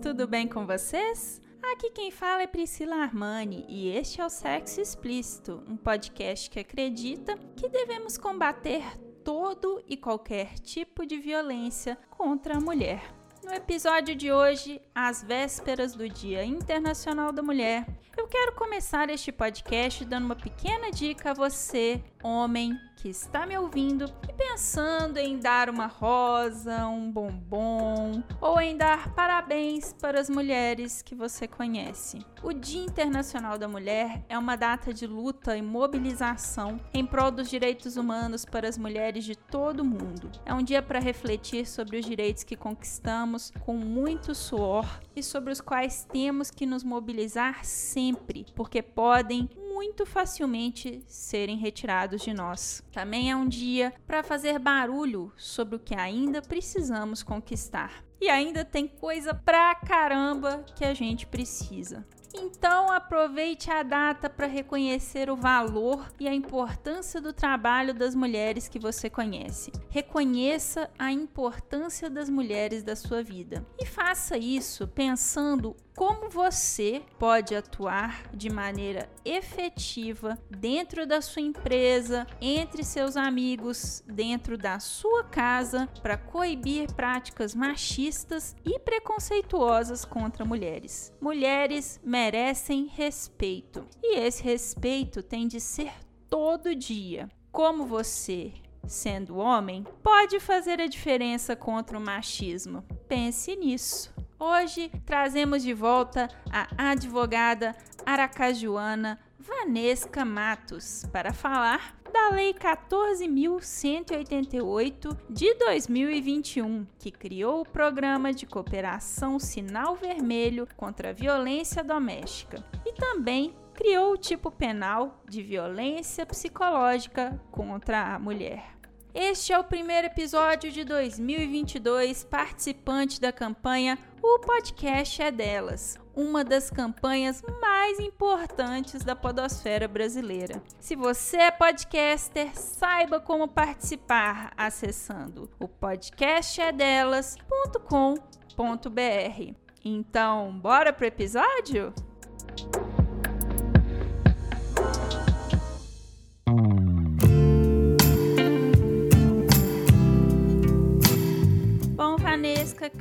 Tudo bem com vocês? Aqui quem fala é Priscila Armani e este é o Sexo Explícito, um podcast que acredita que devemos combater todo e qualquer tipo de violência contra a mulher. No episódio de hoje, às vésperas do Dia Internacional da Mulher, eu quero começar este podcast dando uma pequena dica a você, homem que está me ouvindo e pensando em dar uma rosa, um bombom ou em dar parabéns para as mulheres que você conhece. O Dia Internacional da Mulher é uma data de luta e mobilização em prol dos direitos humanos para as mulheres de todo o mundo. É um dia para refletir sobre os direitos que conquistamos com muito suor e sobre os quais temos que nos mobilizar sempre, porque podem muito facilmente serem retirados de nós. Também é um dia para fazer barulho sobre o que ainda precisamos conquistar. E ainda tem coisa pra caramba que a gente precisa. Então aproveite a data para reconhecer o valor e a importância do trabalho das mulheres que você conhece. Reconheça a importância das mulheres da sua vida e faça isso pensando como você pode atuar de maneira efetiva dentro da sua empresa, entre seus amigos, dentro da sua casa, para coibir práticas machistas e preconceituosas contra mulheres. Mulheres merecem respeito e esse respeito tem de ser todo dia. Como você sendo homem, pode fazer a diferença contra o machismo. Pense nisso. Hoje trazemos de volta a advogada aracajuana Vanesca Matos para falar da Lei 14.188 de 2021, que criou o Programa de Cooperação Sinal Vermelho contra a Violência Doméstica e também criou o tipo penal de violência psicológica contra a mulher. Este é o primeiro episódio de 2022, participante da campanha O Podcast é Delas, uma das campanhas mais importantes da podosfera brasileira. Se você é podcaster, saiba como participar acessando o podcastedelas.com.br. Então, bora pro episódio?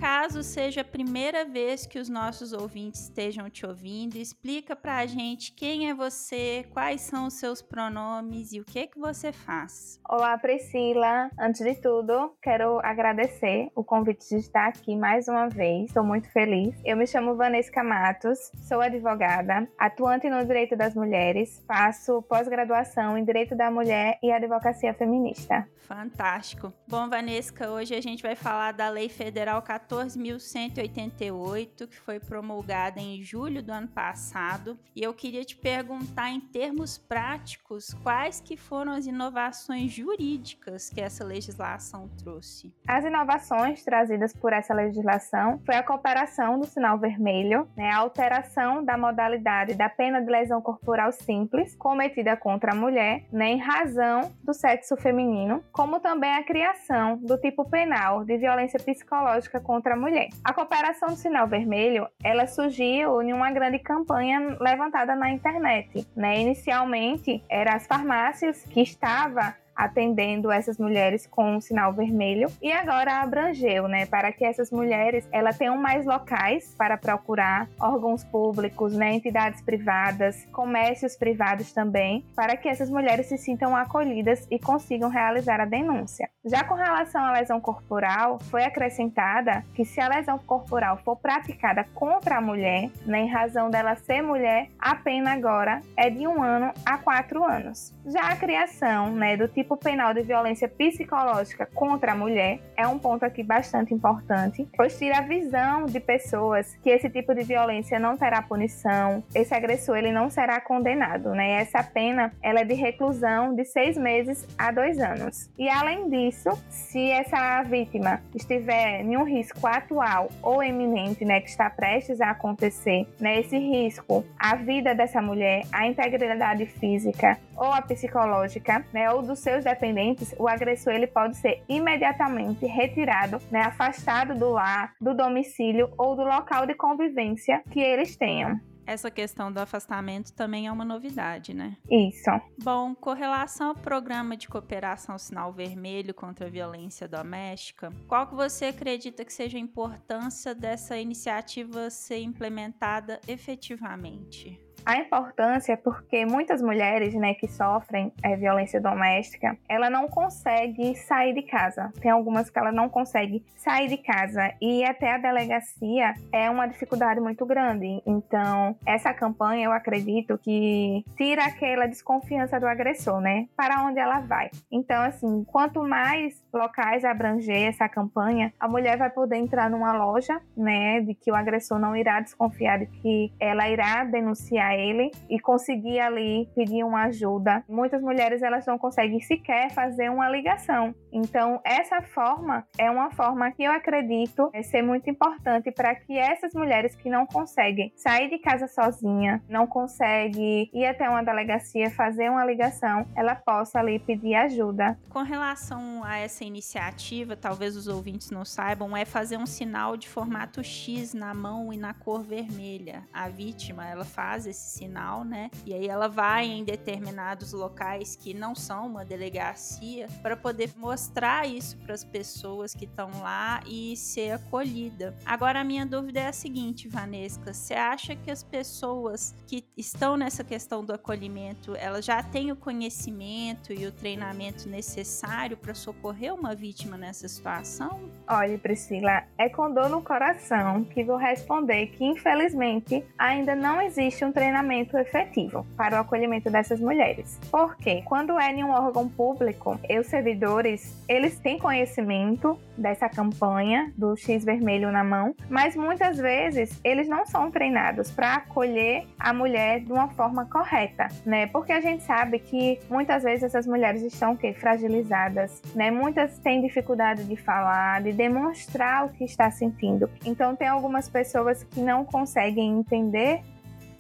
Caso seja a primeira vez que os nossos ouvintes estejam te ouvindo, explica pra gente quem é você, quais são os seus pronomes e o que que você faz. Olá, Priscila. Antes de tudo, quero agradecer o convite de estar aqui mais uma vez. Estou muito feliz. Eu me chamo Vanessa Matos, sou advogada, atuante no direito das mulheres, faço pós-graduação em direito da mulher e advocacia feminista. Fantástico. Bom, Vanessa, hoje a gente vai falar da Lei Federal 14.188, que foi promulgada em julho do ano passado. E eu queria te perguntar, em termos práticos, quais que foram as inovações jurídicas que essa legislação trouxe? As inovações trazidas por essa legislação foi a cooperação do sinal vermelho, né, a alteração da modalidade da pena de lesão corporal simples cometida contra a mulher, né, em razão do sexo feminino, como também a criação do tipo penal de violência psicológica contra a mulher. A cooperação do sinal vermelho, ela surgiu em uma grande campanha levantada na internet, né? Inicialmente, eram as farmácias que estavam atendendo essas mulheres com um sinal vermelho. E agora abrangeu, né, para que essas mulheres ela tenham mais locais para procurar órgãos públicos, né, entidades privadas, comércios privados também, para que essas mulheres se sintam acolhidas e consigam realizar a denúncia. Já com relação à lesão corporal, foi acrescentada que se a lesão corporal for praticada contra a mulher, né, em razão dela ser mulher, a pena agora é de um ano a quatro anos. Já a criação, né, do tipo tipo penal de violência psicológica contra a mulher é um ponto aqui bastante importante, pois tira a visão de pessoas que esse tipo de violência não terá punição, esse agressor ele não será condenado, né? Essa pena ela é de reclusão de seis meses a dois anos. E além disso, se essa vítima estiver em um risco atual ou eminente, né, que está prestes a acontecer, né, esse risco, a vida dessa mulher, a integridade física ou a psicológica, né, ou dos seus dependentes, o agressor ele pode ser imediatamente retirado, né, afastado do lar, do domicílio ou do local de convivência que eles tenham essa questão do afastamento também é uma novidade, né? Isso. Bom, com relação ao programa de cooperação Sinal Vermelho contra a violência doméstica, qual que você acredita que seja a importância dessa iniciativa ser implementada efetivamente? A importância é porque muitas mulheres, né, que sofrem é, violência doméstica, ela não consegue sair de casa. Tem algumas que ela não consegue sair de casa e até a delegacia é uma dificuldade muito grande. Então, essa campanha, eu acredito que tira aquela desconfiança do agressor, né? Para onde ela vai. Então, assim, quanto mais locais abranger essa campanha, a mulher vai poder entrar numa loja, né, de que o agressor não irá desconfiar de que ela irá denunciar ele e conseguir ali pedir uma ajuda. Muitas mulheres elas não conseguem sequer fazer uma ligação. Então, essa forma é uma forma que eu acredito ser muito importante para que essas mulheres que não conseguem sair de casa sozinha, não conseguem ir até uma delegacia fazer uma ligação, ela possa ali pedir ajuda. Com relação a essa iniciativa, talvez os ouvintes não saibam, é fazer um sinal de formato X na mão e na cor vermelha. A vítima, ela faz esse esse sinal, né? E aí ela vai em determinados locais que não são uma delegacia para poder mostrar isso para as pessoas que estão lá e ser acolhida. Agora a minha dúvida é a seguinte, Vanesca, você acha que as pessoas que estão nessa questão do acolhimento, elas já têm o conhecimento e o treinamento necessário para socorrer uma vítima nessa situação? Olha, Priscila, é com dor no coração que vou responder que infelizmente ainda não existe um treinamento treinamento efetivo para o acolhimento dessas mulheres. Porque quando é em um órgão público, os servidores, eles têm conhecimento dessa campanha do X vermelho na mão, mas muitas vezes eles não são treinados para acolher a mulher de uma forma correta, né? Porque a gente sabe que muitas vezes essas mulheres estão que fragilizadas, né? Muitas têm dificuldade de falar, de demonstrar o que está sentindo. Então tem algumas pessoas que não conseguem entender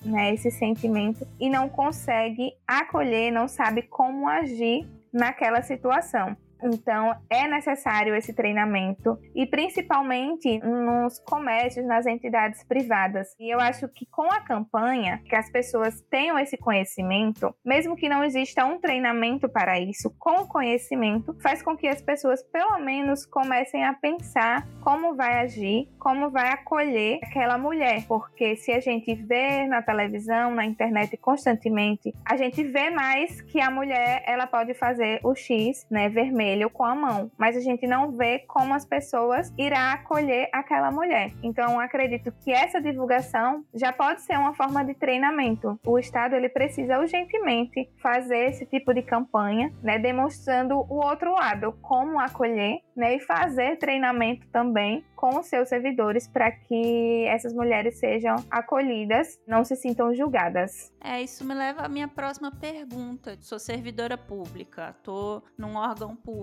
né, esse sentimento e não consegue acolher, não sabe como agir naquela situação. Então, é necessário esse treinamento e principalmente nos comércios, nas entidades privadas. E eu acho que com a campanha, que as pessoas tenham esse conhecimento, mesmo que não exista um treinamento para isso, com o conhecimento, faz com que as pessoas pelo menos comecem a pensar como vai agir, como vai acolher aquela mulher, porque se a gente vê na televisão, na internet constantemente, a gente vê mais que a mulher ela pode fazer o X, né, vermelho vermelho com a mão, mas a gente não vê como as pessoas irá acolher aquela mulher. Então, acredito que essa divulgação já pode ser uma forma de treinamento. O Estado ele precisa urgentemente fazer esse tipo de campanha, né, demonstrando o outro lado, como acolher, né, e fazer treinamento também com os seus servidores para que essas mulheres sejam acolhidas, não se sintam julgadas. É, isso me leva à minha próxima pergunta. Sou servidora pública, tô num órgão público.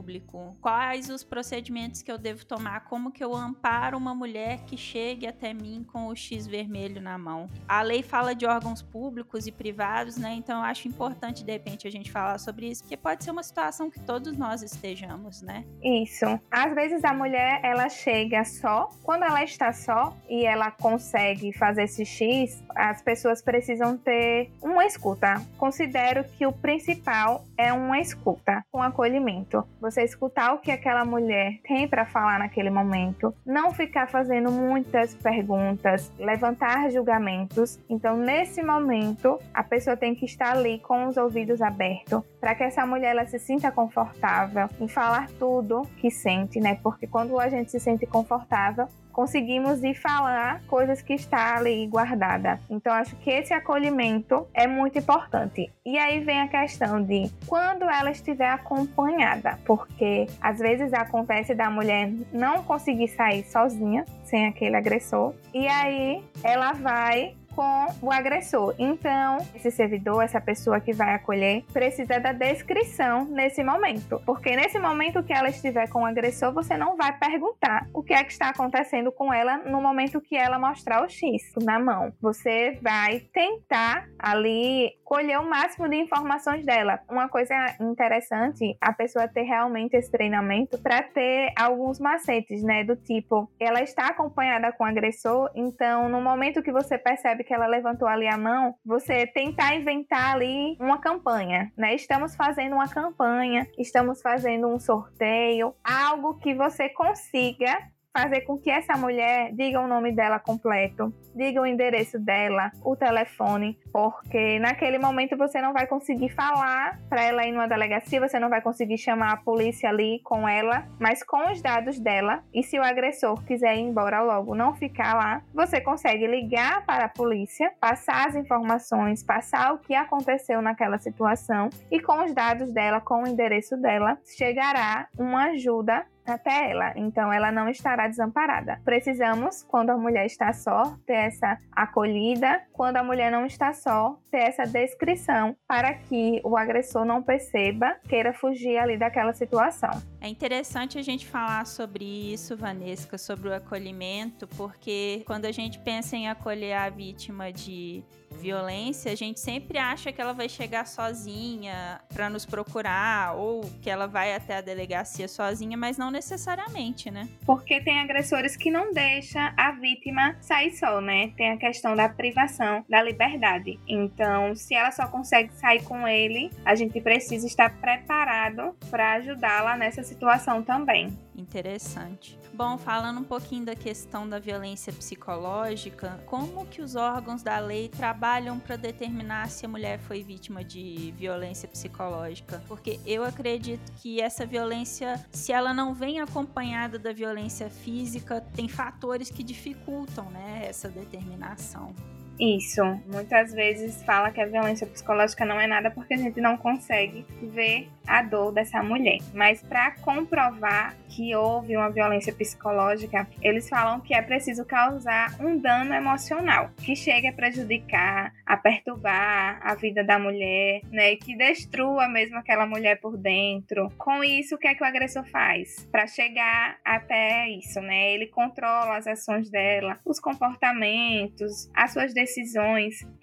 Quais os procedimentos que eu devo tomar? Como que eu amparo uma mulher que chegue até mim com o X vermelho na mão? A lei fala de órgãos públicos e privados, né? Então eu acho importante de repente a gente falar sobre isso, porque pode ser uma situação que todos nós estejamos, né? Isso. Às vezes a mulher ela chega só. Quando ela está só e ela consegue fazer esse X, as pessoas precisam ter uma escuta. Considero que o principal é uma escuta, um acolhimento. Você escutar o que aquela mulher tem para falar naquele momento, não ficar fazendo muitas perguntas, levantar julgamentos. Então, nesse momento, a pessoa tem que estar ali com os ouvidos abertos para que essa mulher ela se sinta confortável em falar tudo que sente, né? Porque quando a gente se sente confortável, conseguimos ir falar coisas que está ali guardada. Então acho que esse acolhimento é muito importante. E aí vem a questão de quando ela estiver acompanhada, porque às vezes acontece da mulher não conseguir sair sozinha sem aquele agressor e aí ela vai com o agressor. Então, esse servidor, essa pessoa que vai acolher, precisa da descrição nesse momento. Porque nesse momento que ela estiver com o agressor, você não vai perguntar o que é que está acontecendo com ela no momento que ela mostrar o X na mão. Você vai tentar ali colher o máximo de informações dela. Uma coisa interessante, a pessoa ter realmente esse treinamento para ter alguns macetes, né? Do tipo, ela está acompanhada com o agressor, então no momento que você percebe que ela levantou ali a mão, você tentar inventar ali uma campanha, né? Estamos fazendo uma campanha, estamos fazendo um sorteio, algo que você consiga fazer com que essa mulher diga o nome dela completo, diga o endereço dela, o telefone, porque naquele momento você não vai conseguir falar para ela ir numa delegacia, você não vai conseguir chamar a polícia ali com ela, mas com os dados dela, e se o agressor quiser ir embora logo, não ficar lá, você consegue ligar para a polícia, passar as informações, passar o que aconteceu naquela situação e com os dados dela, com o endereço dela, chegará uma ajuda até ela, então ela não estará desamparada. Precisamos, quando a mulher está só, ter essa acolhida, quando a mulher não está só, ter essa descrição para que o agressor não perceba, queira fugir ali daquela situação. É interessante a gente falar sobre isso, Vanesca, sobre o acolhimento, porque quando a gente pensa em acolher a vítima de violência, a gente sempre acha que ela vai chegar sozinha para nos procurar ou que ela vai até a delegacia sozinha, mas não necessariamente, né? Porque tem agressores que não deixam a vítima sair só, né? Tem a questão da privação da liberdade. Então, se ela só consegue sair com ele, a gente precisa estar preparado para ajudá-la nessa situação também. Interessante. Bom, falando um pouquinho da questão da violência psicológica, como que os órgãos da lei trabalham para determinar se a mulher foi vítima de violência psicológica? Porque eu acredito que essa violência, se ela não vem acompanhada da violência física, tem fatores que dificultam, né, essa determinação. Isso. Muitas vezes fala que a violência psicológica não é nada porque a gente não consegue ver a dor dessa mulher. Mas para comprovar que houve uma violência psicológica, eles falam que é preciso causar um dano emocional que chegue a prejudicar, a perturbar a vida da mulher, né, que destrua mesmo aquela mulher por dentro. Com isso, o que é que o agressor faz? Para chegar até isso, né? Ele controla as ações dela, os comportamentos, as suas decisões,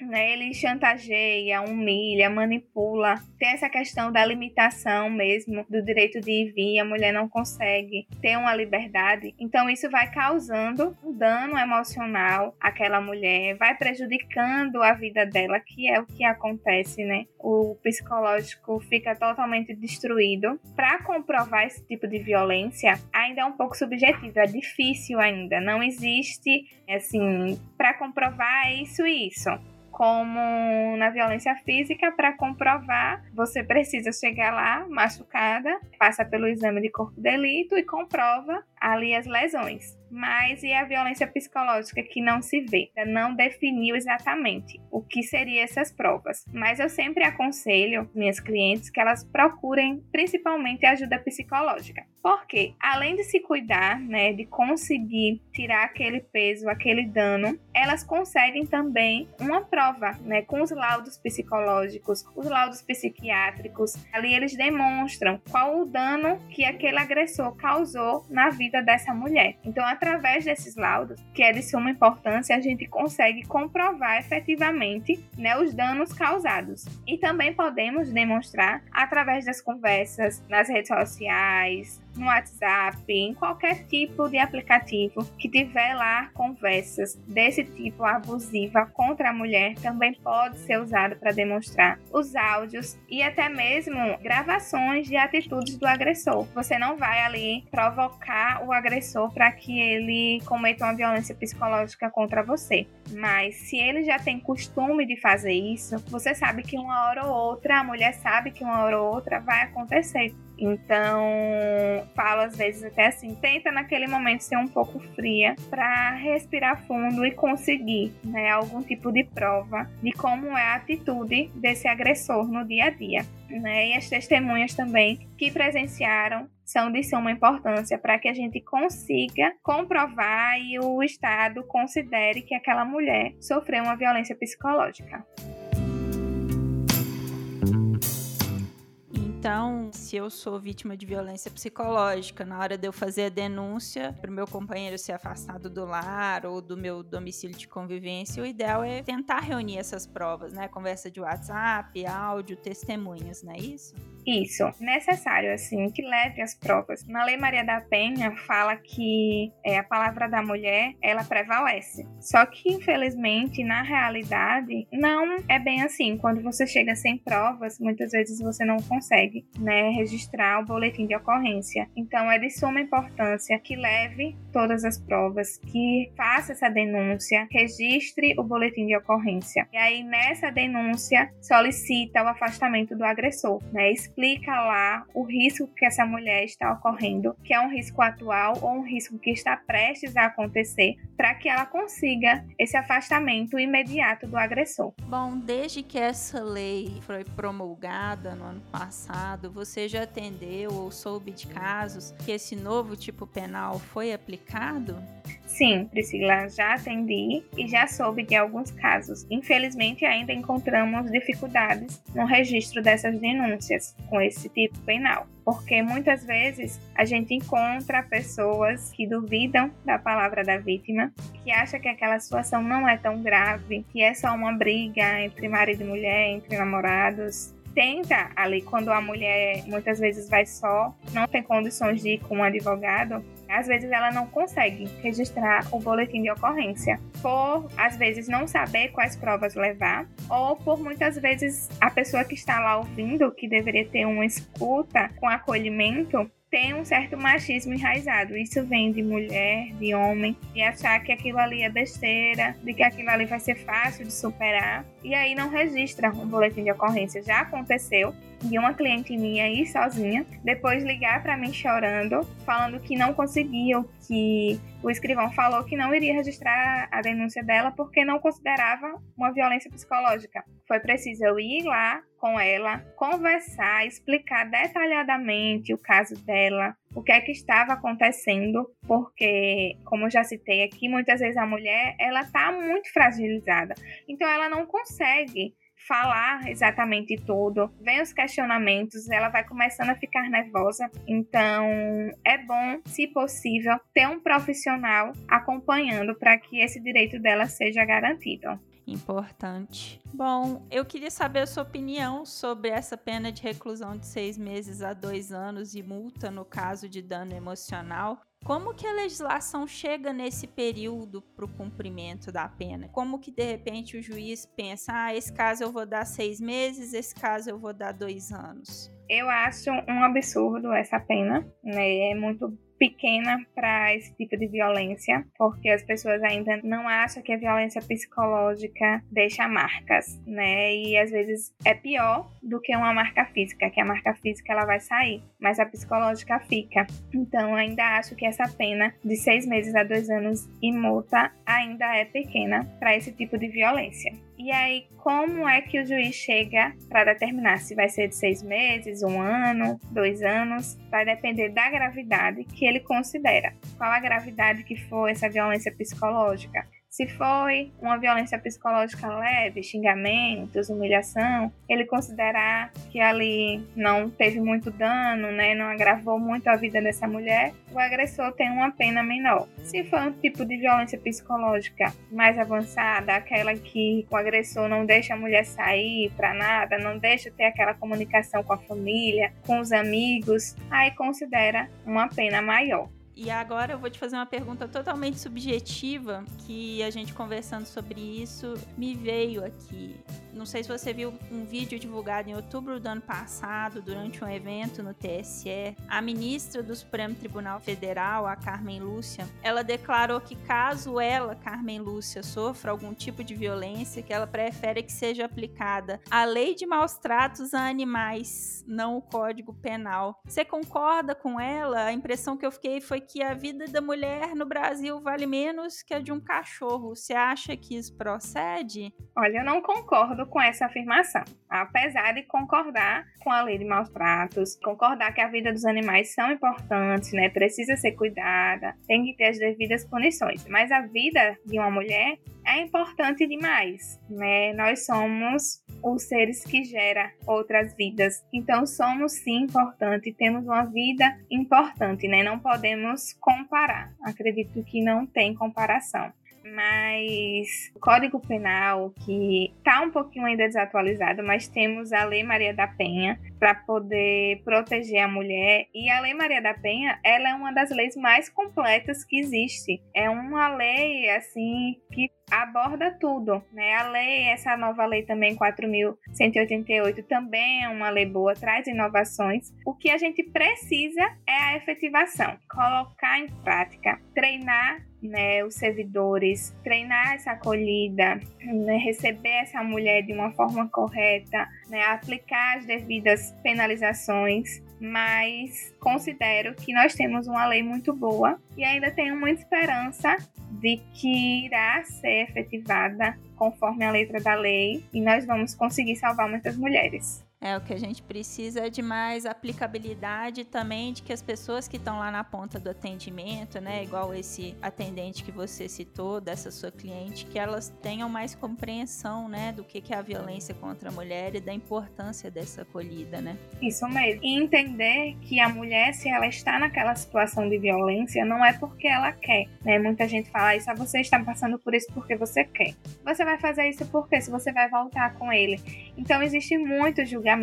né? Ele chantageia, humilha, manipula. Tem essa questão da limitação mesmo do direito de ir e vir, a mulher não consegue ter uma liberdade. Então isso vai causando um dano emocional àquela mulher, vai prejudicando a vida dela, que é o que acontece, né? O psicológico fica totalmente destruído. Para comprovar esse tipo de violência, ainda é um pouco subjetivo, é difícil ainda. Não existe, assim, para comprovar isso e isso como na violência física, para comprovar, você precisa chegar lá machucada, passa pelo exame de corpo de delito e comprova ali as lesões. Mas e a violência psicológica que não se vê? Não definiu exatamente o que seriam essas provas. Mas eu sempre aconselho minhas clientes que elas procurem principalmente ajuda psicológica. Porque além de se cuidar, né, de conseguir tirar aquele peso, aquele dano, elas conseguem também uma prova, né, com os laudos psicológicos, os laudos psiquiátricos. Ali eles demonstram qual o dano que aquele agressor causou na vida dessa mulher. Então, através desses laudos, que é de suma importância, a gente consegue comprovar efetivamente né, os danos causados. E também podemos demonstrar através das conversas nas redes sociais, no WhatsApp, em qualquer tipo de aplicativo que tiver lá conversas desse tipo abusiva contra a mulher, também pode ser usado para demonstrar os áudios e até mesmo gravações de atitudes do agressor. Você não vai ali provocar o agressor para que ele cometa uma violência psicológica contra você. Mas se ele já tem costume de fazer isso, você sabe que uma hora ou outra, a mulher sabe que uma hora ou outra vai acontecer Então, falo às vezes até assim, tenta naquele momento ser um pouco fria para respirar fundo e conseguir, né, algum tipo de prova de como é a atitude desse agressor no dia a dia. Né? E as testemunhas também que presenciaram são de suma importância para que a gente consiga comprovar e o Estado considere que aquela mulher sofreu uma violência psicológica. Então, se eu sou vítima de violência psicológica, na hora de eu fazer a denúncia para o meu companheiro ser afastado do lar ou do meu domicílio de convivência, o ideal é tentar reunir essas provas, né? Conversa de WhatsApp, áudio, testemunhas, não é isso? Isso, necessário, assim, que leve as provas. Na Lei Maria da Penha fala que é, a palavra da mulher, ela prevalece. Só que, infelizmente, na realidade, não é bem assim. Quando você chega sem provas, muitas vezes você não consegue, né, registrar o boletim de ocorrência. Então, é de suma importância que leve todas as provas, que faça essa denúncia, registre o boletim de ocorrência. E aí, nessa denúncia, solicita o afastamento do agressor, né? Explica lá o risco que essa mulher está ocorrendo, que é um risco atual ou um risco que está prestes a acontecer, para que ela consiga esse afastamento imediato do agressor. Bom, desde que essa lei foi promulgada no ano passado, você já atendeu ou soube de casos que esse novo tipo penal foi aplicado? Sim, Priscila, já atendi e já soube de alguns casos. Infelizmente, ainda encontramos dificuldades no registro dessas denúncias com esse tipo penal, porque muitas vezes a gente encontra pessoas que duvidam da palavra da vítima, que acha que aquela situação não é tão grave, que é só uma briga entre marido e mulher, entre namorados, tenta ali, quando a mulher muitas vezes vai só, não tem condições de ir com um advogado, às vezes ela não consegue registrar o boletim de ocorrência, por às vezes não saber quais provas levar, ou por muitas vezes a pessoa que está lá ouvindo, que deveria ter uma escuta com acolhimento, tem um certo machismo enraizado. Isso vem de mulher, de homem, de achar que aquilo ali é besteira, de que aquilo ali vai ser fácil de superar. E aí não registra um boletim de ocorrência. Já aconteceu de uma cliente minha ir sozinha, depois ligar para mim chorando, falando que não conseguiu, que o escrivão falou que não iria registrar a denúncia dela porque não considerava uma violência psicológica. Foi preciso eu ir lá com ela, conversar, explicar detalhadamente o caso dela, o que é que estava acontecendo, porque, como já citei aqui, muitas vezes a mulher ela está muito fragilizada, então ela não consegue falar exatamente tudo, vem os questionamentos, ela vai começando a ficar nervosa. Então, é bom, se possível, ter um profissional acompanhando para que esse direito dela seja garantido. Importante. Bom, eu queria saber a sua opinião sobre essa pena de reclusão de seis meses a dois anos e multa no caso de dano emocional. Como que a legislação chega nesse período para o cumprimento da pena? Como que de repente o juiz pensa, ah, esse caso eu vou dar seis meses, esse caso eu vou dar dois anos? Eu acho um absurdo essa pena, né? É muito pequena para esse tipo de violência, porque as pessoas ainda não acham que a violência psicológica deixa marcas, né? E às vezes é pior do que uma marca física, que a marca física ela vai sair, mas a psicológica fica. Então ainda acho que essa pena de seis meses a dois anos e multa ainda é pequena para esse tipo de violência. E aí, como é que o juiz chega para determinar se vai ser de seis meses, um ano, dois anos? Vai depender da gravidade que ele considera. Qual a gravidade que for essa violência psicológica? Se foi uma violência psicológica leve, xingamentos, humilhação, ele considerar que ali não teve muito dano, né, não agravou muito a vida dessa mulher, o agressor tem uma pena menor. Se for um tipo de violência psicológica mais avançada, aquela que o agressor não deixa a mulher sair para nada, não deixa ter aquela comunicação com a família, com os amigos, aí considera uma pena maior. E agora eu vou te fazer uma pergunta totalmente subjetiva que a gente conversando sobre isso me veio aqui. Não sei se você viu um vídeo divulgado em outubro do ano passado, durante um evento no TSE. A ministra do Supremo Tribunal Federal, a Carmen Lúcia, ela declarou que caso ela, Carmen Lúcia, sofra algum tipo de violência, que ela prefere que seja aplicada a lei de maus tratos a animais, não o Código Penal. Você concorda com ela? A impressão que eu fiquei foi que a vida da mulher no Brasil vale menos que a de um cachorro. Você acha que isso procede? Olha, eu não concordo com essa afirmação. Apesar de concordar com a lei de maus tratos, concordar que a vida dos animais são importantes, né? Precisa ser cuidada, tem que ter as devidas punições. Mas a vida de uma mulher é importante demais, né? Nós somos os seres que geram outras vidas. Então somos sim importante, temos uma vida importante, né? Não podemos comparar. Acredito que não tem comparação mas o Código Penal, que está um pouquinho ainda desatualizado, mas temos a Lei Maria da Penha para poder proteger a mulher. E a Lei Maria da Penha, ela é uma das leis mais completas que existe. É uma lei, assim, que aborda tudo, né? A lei, essa nova lei também 4188 também é uma lei boa, traz inovações. O que a gente precisa é a efetivação, colocar em prática, treinar né, os servidores, treinar essa acolhida, né, receber essa mulher de uma forma correta, né, aplicar as devidas penalizações, mas considero que nós temos uma lei muito boa e ainda tenho muita esperança de que irá ser efetivada conforme a letra da lei e nós vamos conseguir salvar muitas mulheres. É, o que a gente precisa é de mais aplicabilidade também de que as pessoas que estão lá na ponta do atendimento, né, igual esse atendente que você citou, dessa sua cliente, que elas tenham mais compreensão, né, do que, que é a violência contra a mulher e da importância dessa acolhida, né? Isso mesmo. E entender que a mulher, se ela está naquela situação de violência, não é porque ela quer, né? Muita gente fala isso, ah, você está passando por isso porque você quer. Você vai fazer isso porque se você vai voltar com ele. Então existe muito julgamento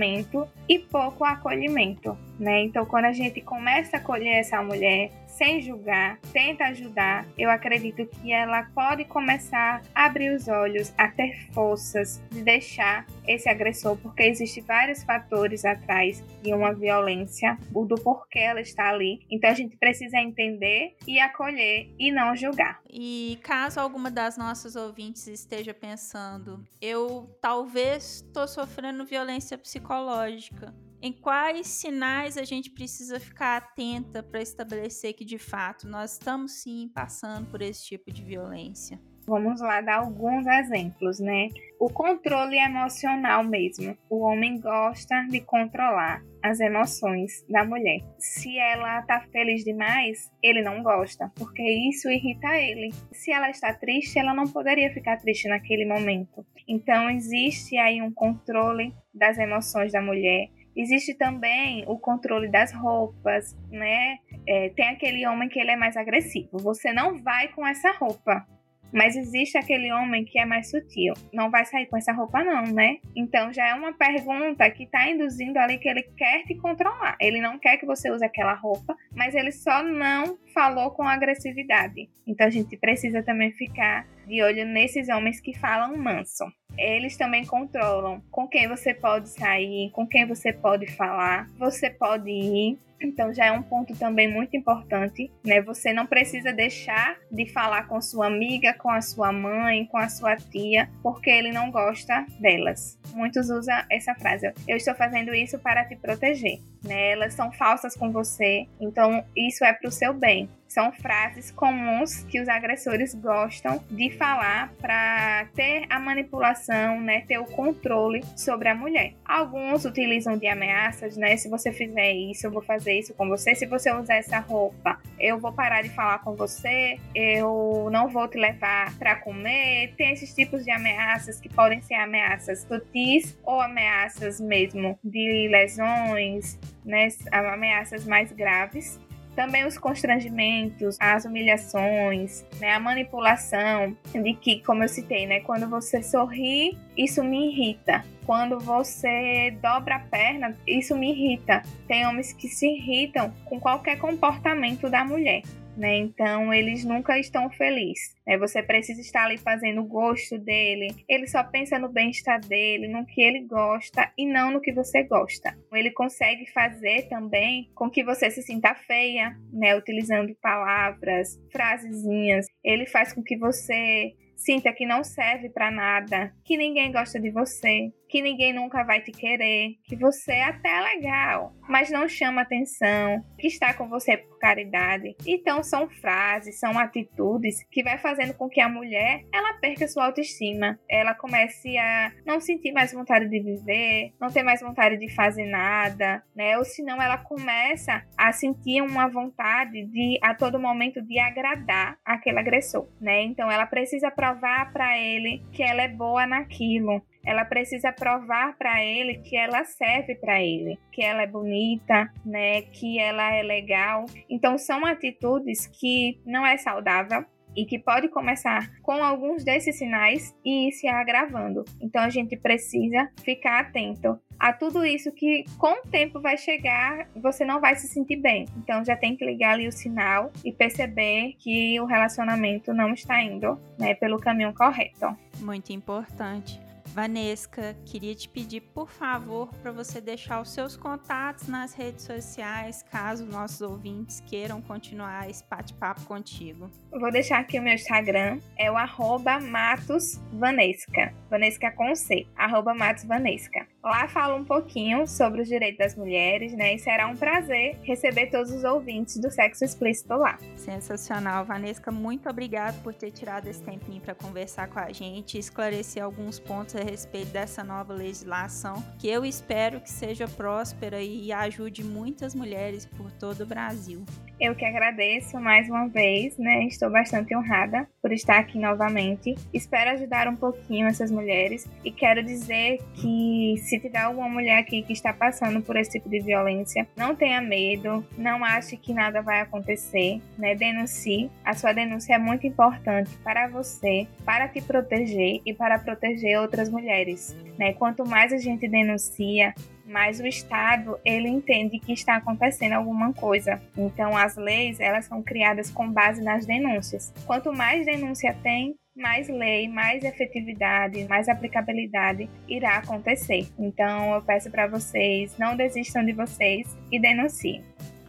e pouco acolhimento, né? Então, quando a gente começa a acolher essa mulher sem julgar, tenta ajudar, eu acredito que ela pode começar a abrir os olhos, a ter forças de deixar esse agressor, porque existem vários fatores atrás de uma violência, o do porquê ela está ali. Então a gente precisa entender e acolher e não julgar. E caso alguma das nossas ouvintes esteja pensando, eu talvez estou sofrendo violência psicológica em quais sinais a gente precisa ficar atenta para estabelecer que de fato nós estamos sim passando por esse tipo de violência? Vamos lá dar alguns exemplos, né? O controle emocional mesmo. O homem gosta de controlar as emoções da mulher. Se ela tá feliz demais, ele não gosta, porque isso irrita ele. Se ela está triste, ela não poderia ficar triste naquele momento. Então existe aí um controle das emoções da mulher Existe também o controle das roupas, né? É, tem aquele homem que ele é mais agressivo. Você não vai com essa roupa. Mas existe aquele homem que é mais sutil. Não vai sair com essa roupa, não, né? Então já é uma pergunta que está induzindo ali que ele quer te controlar. Ele não quer que você use aquela roupa, mas ele só não falou com agressividade. Então a gente precisa também ficar de olho nesses homens que falam manso. Eles também controlam com quem você pode sair, com quem você pode falar, você pode ir. Então já é um ponto também muito importante, né? Você não precisa deixar de falar com sua amiga, com a sua mãe, com a sua tia, porque ele não gosta delas. Muitos usam essa frase: "Eu estou fazendo isso para te proteger", né? Elas são falsas com você, então isso é para o seu bem. São frases comuns que os agressores gostam de falar para ter a manipulação, né, ter o controle sobre a mulher. Alguns utilizam de ameaças, né? Se você fizer isso, eu vou fazer isso com você. Se você usar essa roupa, eu vou parar de falar com você. Eu não vou te levar para comer. Tem esses tipos de ameaças que podem ser ameaças sutis ou ameaças mesmo de lesões, né? Ameaças mais graves. Também os constrangimentos, as humilhações, né, a manipulação, de que, como eu citei, né, quando você sorri, isso me irrita. Quando você dobra a perna, isso me irrita. Tem homens que se irritam com qualquer comportamento da mulher. Né? Então eles nunca estão felizes. Né? Você precisa estar ali fazendo o gosto dele. Ele só pensa no bem-estar dele, no que ele gosta e não no que você gosta. Ele consegue fazer também com que você se sinta feia, né? Utilizando palavras, frasezinhas. Ele faz com que você sinta que não serve para nada, que ninguém gosta de você, que ninguém nunca vai te querer, que você é até legal, mas não chama atenção, que está com você por caridade. Então são frases, são atitudes que vai fazendo com que a mulher ela perca sua autoestima, ela comece a não sentir mais vontade de viver, não ter mais vontade de fazer nada, né? Ou senão ela começa a sentir uma vontade de a todo momento de agradar aquele agressor, né? Então ela precisa provar para ele que ela é boa naquilo, ela precisa provar para ele que ela serve para ele, que ela é bonita, né, que ela é legal. Então são atitudes que não é saudável e que pode começar com alguns desses sinais e ir se agravando. Então a gente precisa ficar atento a tudo isso que com o tempo vai chegar, você não vai se sentir bem. Então já tem que ligar ali o sinal e perceber que o relacionamento não está indo, né, pelo caminho correto. Muito importante. Vanesca, queria te pedir, por favor, para você deixar os seus contatos nas redes sociais, caso nossos ouvintes queiram continuar esse bate-papo contigo. vou deixar aqui o meu Instagram, é o arroba matosvanesca, Vanesca com C, arroba matosvanesca. Lá falo um pouquinho sobre os direitos das mulheres, né? E será um prazer receber todos os ouvintes do Sexo Explícito lá. Sensacional. Vanesca, muito obrigado por ter tirado esse tempinho para conversar com a gente e esclarecer alguns pontos a respeito dessa nova legislação, que eu espero que seja próspera e ajude muitas mulheres por todo o Brasil. Eu que agradeço mais uma vez, né? Estou bastante honrada por estar aqui novamente. Espero ajudar um pouquinho essas mulheres e quero dizer que se tiver alguma mulher aqui que está passando por esse tipo de violência, não tenha medo, não ache que nada vai acontecer, né? Denuncie. A sua denúncia é muito importante para você, para te proteger e para proteger outras mulheres, né? Quanto mais a gente denuncia, mas o Estado ele entende que está acontecendo alguma coisa. Então as leis elas são criadas com base nas denúncias. Quanto mais denúncia tem, mais lei, mais efetividade, mais aplicabilidade irá acontecer. Então eu peço para vocês não desistam de vocês e denunciem.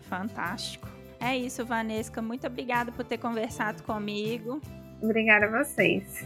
Fantástico. É isso, Vanesca. Muito obrigada por ter conversado comigo. Obrigada a vocês.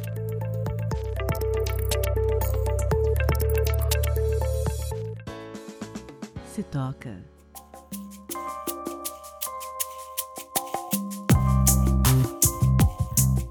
Toca.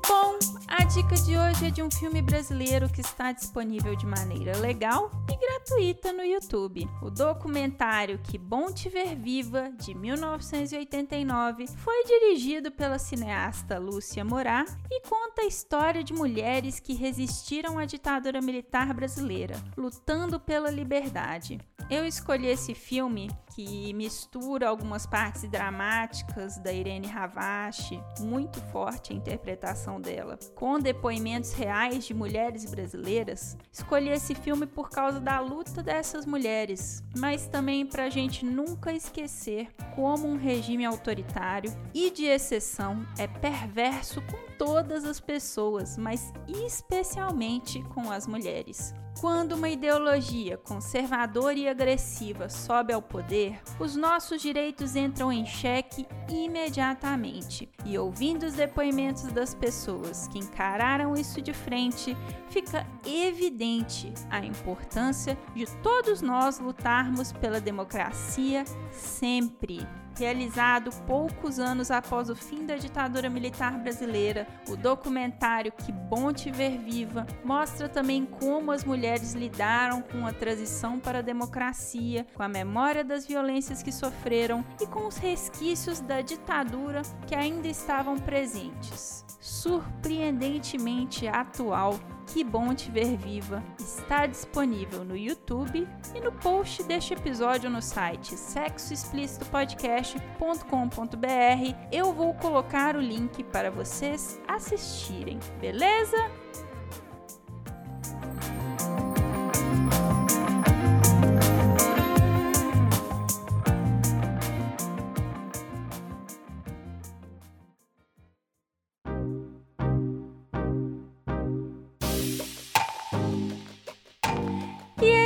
Bom, a dica de hoje é de um filme brasileiro que está disponível de maneira legal e gratuita no YouTube. O documentário Que Bom Te Ver Viva, de 1989, foi dirigido pela cineasta Lúcia Morá e conta a história de mulheres que resistiram à ditadura militar brasileira, lutando pela liberdade. Eu escolhi esse filme que mistura algumas partes dramáticas da Irene Ravache, muito forte a interpretação dela, com depoimentos reais de mulheres brasileiras. Escolhi esse filme por causa da luta dessas mulheres, mas também para a gente nunca esquecer como um regime autoritário e de exceção é perverso com todas as pessoas, mas especialmente com as mulheres. Quando uma ideologia conservadora e agressiva sobe ao poder, os nossos direitos entram em xeque imediatamente. E ouvindo os depoimentos das pessoas que encararam isso de frente, fica evidente a importância de todos nós lutarmos pela democracia sempre. Realizado poucos anos após o fim da ditadura militar brasileira. O documentário Que Bom Te Ver Viva mostra também como as mulheres lidaram com a transição para a democracia, com a memória das violências que sofreram e com os resquícios da ditadura que ainda estavam presentes. Surpreendentemente atual, que bom te ver viva está disponível no YouTube e no post deste episódio no site sexoexplicitopodcast.com.br. Eu vou colocar o link para vocês assistirem, beleza?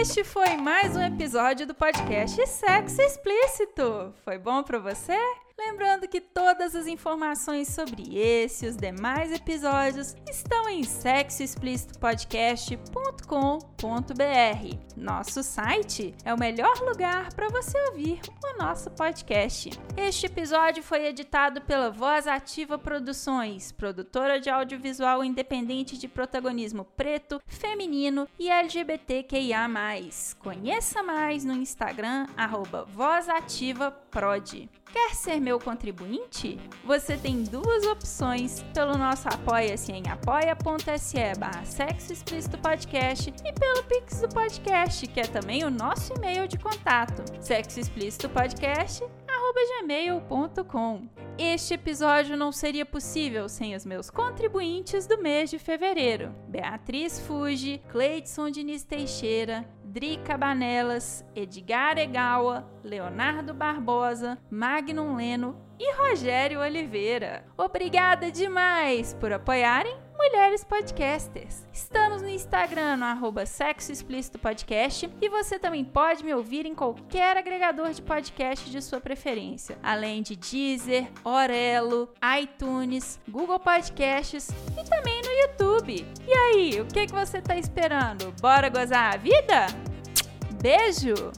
Este foi mais um episódio do podcast Sexo Explícito. Foi bom para você? Lembrando que todas as informações sobre esse e os demais episódios estão em sexoexplicitopodcast.com.br. Nosso site é o melhor lugar para você ouvir o nosso podcast. Este episódio foi editado pela Voz Ativa Produções, produtora de audiovisual independente de protagonismo preto, feminino e LGBTQIA+. Conheça mais no Instagram, arroba. Quer ser meu contribuinte? Você tem duas opções pelo nosso Apoia-se em apoia.se barra Sexo Explícito Podcast e pelo Pix do Podcast, que é também o nosso e-mail de contato, sexoexplicitopodcast.gmail.com Este episódio não seria possível sem os meus contribuintes do mês de fevereiro. Beatriz Fuji, Cleidson Diniz Teixeira, Dri Cabanelas, Edgar Egawa, Leonardo Barbosa, Magnum Leno e Rogério Oliveira. Obrigada demais por apoiarem Mulheres Podcasters. Estamos no Instagram, no arroba Sexo Explícito Podcast, e você também pode me ouvir em qualquer agregador de podcast de sua preferência, além de Deezer, Orelo, iTunes, Google Podcasts e também no YouTube. E aí, o que, que você está esperando? Bora gozar a vida? Beijo!